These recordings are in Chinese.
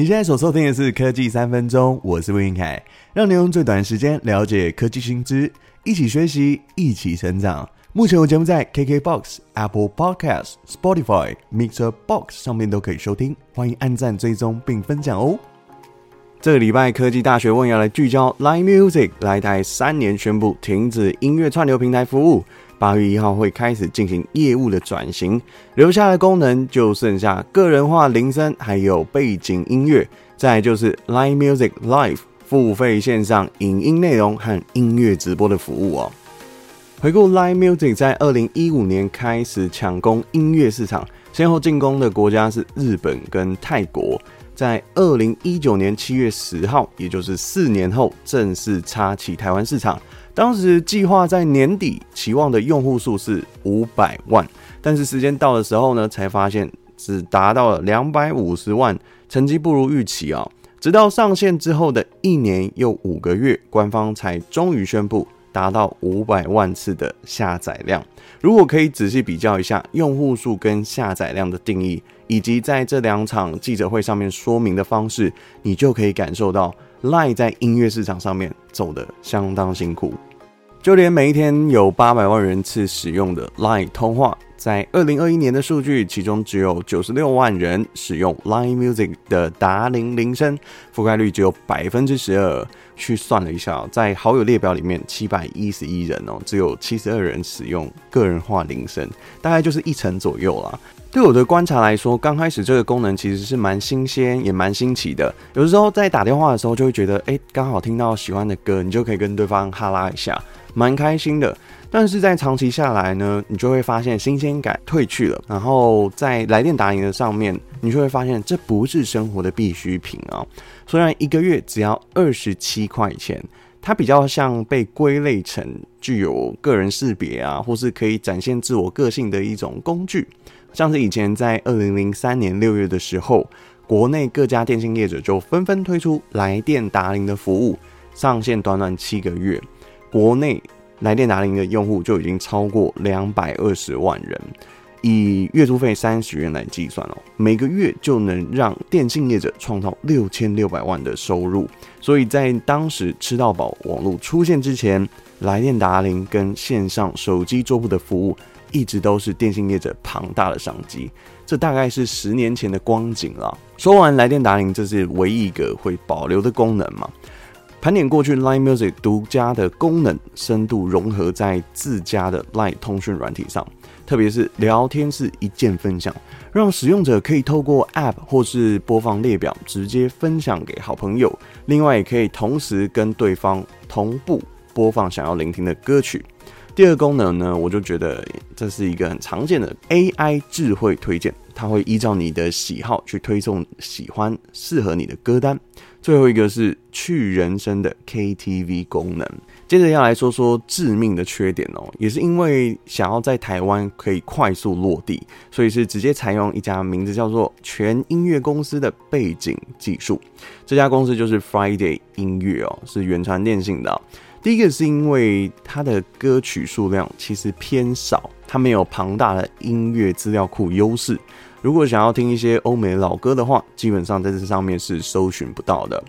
你现在所收听的是科技三分钟，我是魏云凯，让你用最短的时间了解科技新知，一起学习，一起成长。目前我节目在 KKBOX、Apple Podcast、Spotify、Mixer Box 上面都可以收听，欢迎按赞、追踪并分享哦。这个礼拜科技大学问要来聚焦 Line Music，来台三年宣布停止音乐串流平台服务。八月一号会开始进行业务的转型，留下的功能就剩下个人化铃声，还有背景音乐，再就是 Line Music Live 付费线上影音内容和音乐直播的服务哦。回顾 Line Music 在二零一五年开始抢攻音乐市场，先后进攻的国家是日本跟泰国，在二零一九年七月十号，也就是四年后正式插起台湾市场。当时计划在年底期望的用户数是五百万，但是时间到的时候呢，才发现只达到了两百五十万，成绩不如预期啊！直到上线之后的一年又五个月，官方才终于宣布达到五百万次的下载量。如果可以仔细比较一下用户数跟下载量的定义，以及在这两场记者会上面说明的方式，你就可以感受到。Line 在音乐市场上面走得相当辛苦，就连每一天有八百万人次使用的 Line 通话，在二零二一年的数据，其中只有九十六万人使用 Line Music 的达铃铃声，覆盖率只有百分之十二。去算了一下，在好友列表里面，七百一十一人哦，只有七十二人使用个人化铃声，大概就是一成左右啦。对我的观察来说，刚开始这个功能其实是蛮新鲜，也蛮新奇的。有时候在打电话的时候，就会觉得，哎，刚好听到喜欢的歌，你就可以跟对方哈拉一下，蛮开心的。但是在长期下来呢，你就会发现新鲜感褪去了。然后在来电达铃的上面，你就会发现这不是生活的必需品啊。虽然一个月只要二十七块钱，它比较像被归类成具有个人识别啊，或是可以展现自我个性的一种工具。像是以前在二零零三年六月的时候，国内各家电信业者就纷纷推出来电达铃的服务，上线短短七个月，国内来电达铃的用户就已经超过两百二十万人，以月租费三十元来计算哦，每个月就能让电信业者创造六千六百万的收入。所以在当时吃到饱网络出现之前，来电达铃跟线上手机桌布的服务。一直都是电信业者庞大的商机，这大概是十年前的光景了。说完来电达铃，这是唯一一个会保留的功能嘛？盘点过去，Line Music 独家的功能深度融合在自家的 Line 通讯软体上，特别是聊天室一键分享，让使用者可以透过 App 或是播放列表直接分享给好朋友，另外也可以同时跟对方同步播放想要聆听的歌曲。第二个功能呢，我就觉得这是一个很常见的 AI 智慧推荐，它会依照你的喜好去推送喜欢适合你的歌单。最后一个是去人声的 KTV 功能。接着要来说说致命的缺点哦，也是因为想要在台湾可以快速落地，所以是直接采用一家名字叫做全音乐公司的背景技术。这家公司就是 Friday 音乐哦，是远传电信的。第一个是因为它的歌曲数量其实偏少，它没有庞大的音乐资料库优势。如果想要听一些欧美老歌的话，基本上在这上面是搜寻不到的。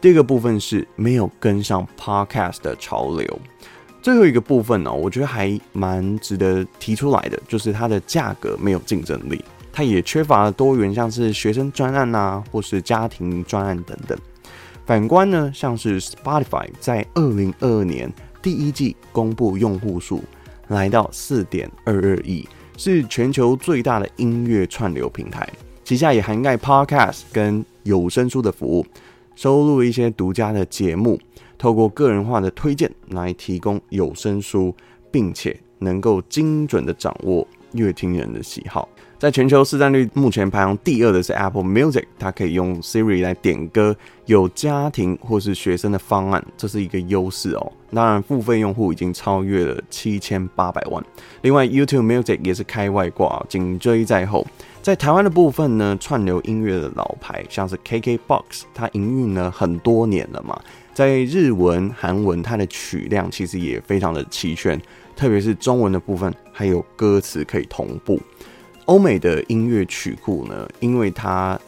第二个部分是没有跟上 Podcast 的潮流。最后一个部分呢，我觉得还蛮值得提出来的，就是它的价格没有竞争力，它也缺乏多元，像是学生专案啊，或是家庭专案等等。反观呢，像是 Spotify 在二零二二年第一季公布用户数来到四点二二亿，是全球最大的音乐串流平台，旗下也涵盖 Podcast 跟有声书的服务，收录一些独家的节目，透过个人化的推荐来提供有声书，并且能够精准的掌握乐听人的喜好。在全球市占率目前排行第二的是 Apple Music，它可以用 Siri 来点歌，有家庭或是学生的方案，这是一个优势哦。当然，付费用户已经超越了七千八百万。另外，YouTube Music 也是开外挂，紧追在后。在台湾的部分呢，串流音乐的老牌像是 KKBOX，它营运了很多年了嘛，在日文、韩文，它的曲量其实也非常的齐全，特别是中文的部分，还有歌词可以同步。欧美的音乐曲库呢，因为它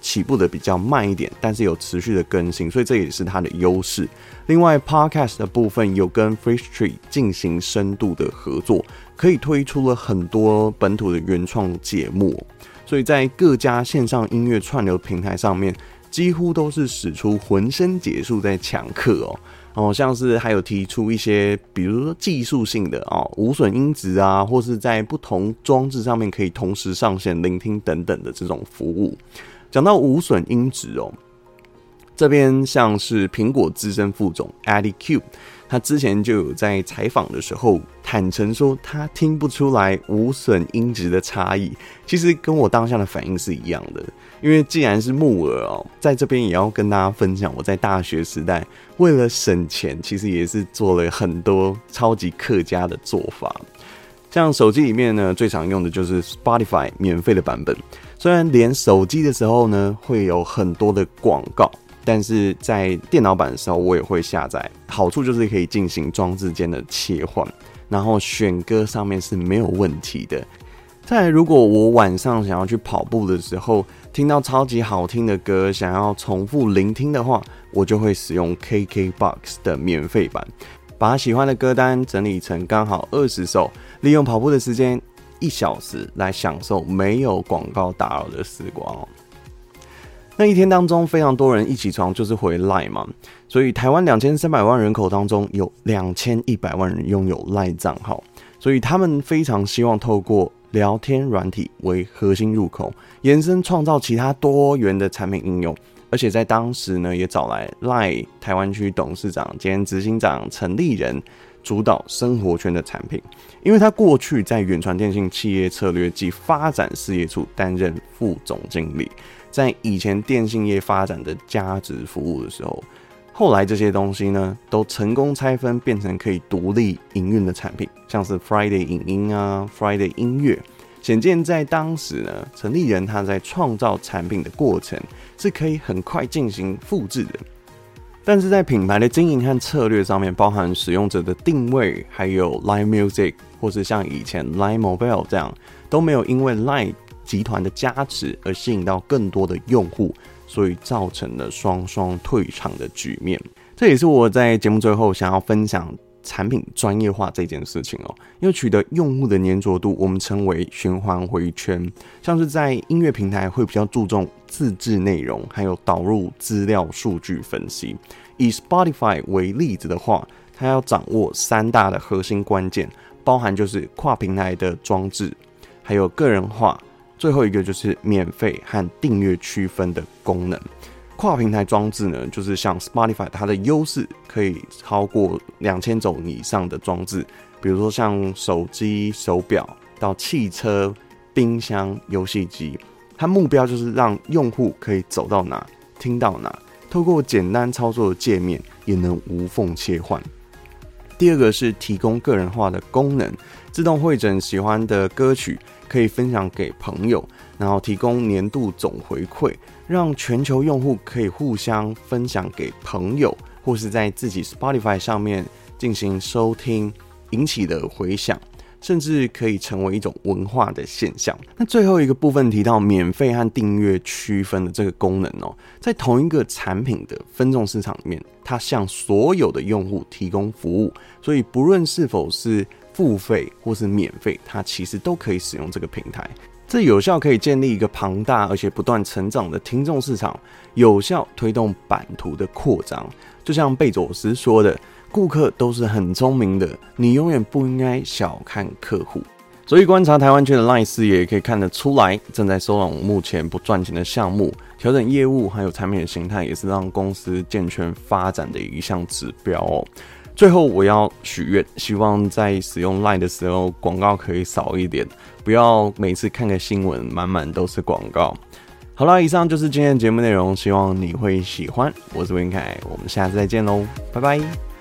起步的比较慢一点，但是有持续的更新，所以这也是它的优势。另外，Podcast 的部分有跟 Free Street 进行深度的合作，可以推出了很多本土的原创节目，所以在各家线上音乐串流平台上面，几乎都是使出浑身解数在抢客哦。哦，像是还有提出一些，比如说技术性的哦，无损音质啊，或是在不同装置上面可以同时上线聆听等等的这种服务。讲到无损音质哦，这边像是苹果资深副总 Eddie Q，他之前就有在采访的时候坦诚说，他听不出来无损音质的差异。其实跟我当下的反应是一样的。因为既然是木耳哦，在这边也要跟大家分享，我在大学时代为了省钱，其实也是做了很多超级客家的做法。像手机里面呢，最常用的就是 Spotify 免费的版本。虽然连手机的时候呢会有很多的广告，但是在电脑版的时候我也会下载。好处就是可以进行装置间的切换，然后选歌上面是没有问题的。再来，如果我晚上想要去跑步的时候，听到超级好听的歌，想要重复聆听的话，我就会使用 KKBOX 的免费版，把喜欢的歌单整理成刚好二十首，利用跑步的时间一小时来享受没有广告打扰的时光。那一天当中，非常多人一起床就是回 LINE 嘛，所以台湾两千三百万人口当中，有两千一百万人拥有 LINE 账号，所以他们非常希望透过。聊天软体为核心入口，延伸创造其他多元的产品应用，而且在当时呢，也找来 LINE 台湾区董事长兼执行长陈立仁主导生活圈的产品，因为他过去在远传电信企业策略及发展事业处担任副总经理，在以前电信业发展的价值服务的时候。后来这些东西呢，都成功拆分变成可以独立营运的产品，像是 Friday 影音啊、Friday 音乐，显见在当时呢，陈立仁他在创造产品的过程是可以很快进行复制的，但是在品牌的经营和策略上面，包含使用者的定位，还有 Line Music 或是像以前 Line Mobile 这样，都没有因为 Line 集团的加持而吸引到更多的用户。所以造成了双双退场的局面，这也是我在节目最后想要分享产品专业化这件事情哦。因为取得用户的粘着度，我们称为循环回圈。像是在音乐平台会比较注重自制内容，还有导入资料数据分析。以 Spotify 为例子的话，它要掌握三大的核心关键，包含就是跨平台的装置，还有个人化。最后一个就是免费和订阅区分的功能。跨平台装置呢，就是像 Spotify，它的优势可以超过两千种以上的装置，比如说像手机、手表到汽车、冰箱、游戏机。它目标就是让用户可以走到哪听到哪，透过简单操作的界面也能无缝切换。第二个是提供个人化的功能，自动会诊喜欢的歌曲。可以分享给朋友，然后提供年度总回馈，让全球用户可以互相分享给朋友，或是在自己 Spotify 上面进行收听，引起的回响，甚至可以成为一种文化的现象。那最后一个部分提到免费和订阅区分的这个功能哦，在同一个产品的分众市场里面，它向所有的用户提供服务，所以不论是否是。付费或是免费，它其实都可以使用这个平台，这有效可以建立一个庞大而且不断成长的听众市场，有效推动版图的扩张。就像贝佐斯说的：“顾客都是很聪明的，你永远不应该小看客户。”所以观察台湾区的 LINE 事业，也可以看得出来，正在收拢目前不赚钱的项目，调整业务还有产品的形态，也是让公司健全发展的一项指标哦。最后，我要许愿，希望在使用 LINE 的时候，广告可以少一点，不要每次看个新闻满满都是广告。好了，以上就是今天的节目内容，希望你会喜欢。我是文凯，我们下次再见喽，拜拜。